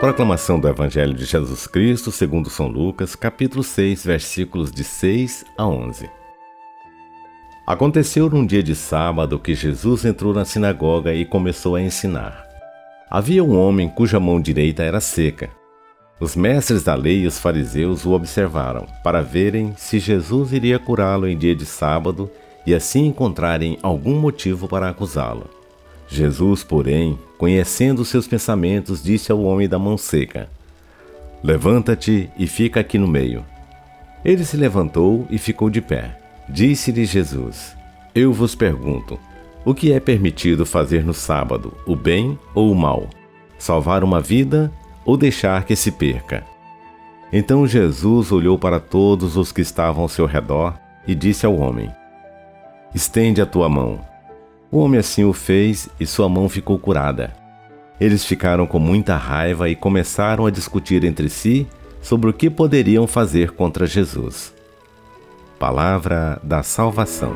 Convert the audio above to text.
Proclamação do Evangelho de Jesus Cristo segundo São Lucas, capítulo 6, versículos de 6 a 11. Aconteceu num dia de sábado que Jesus entrou na sinagoga e começou a ensinar. Havia um homem cuja mão direita era seca. Os mestres da lei e os fariseus o observaram, para verem se Jesus iria curá-lo em dia de sábado e assim encontrarem algum motivo para acusá-lo. Jesus, porém, conhecendo seus pensamentos, disse ao homem da mão seca: Levanta-te e fica aqui no meio. Ele se levantou e ficou de pé. Disse-lhe Jesus: Eu vos pergunto: o que é permitido fazer no sábado, o bem ou o mal? Salvar uma vida ou deixar que se perca? Então Jesus olhou para todos os que estavam ao seu redor e disse ao homem: Estende a tua mão. O homem assim o fez e sua mão ficou curada. Eles ficaram com muita raiva e começaram a discutir entre si sobre o que poderiam fazer contra Jesus. Palavra da Salvação.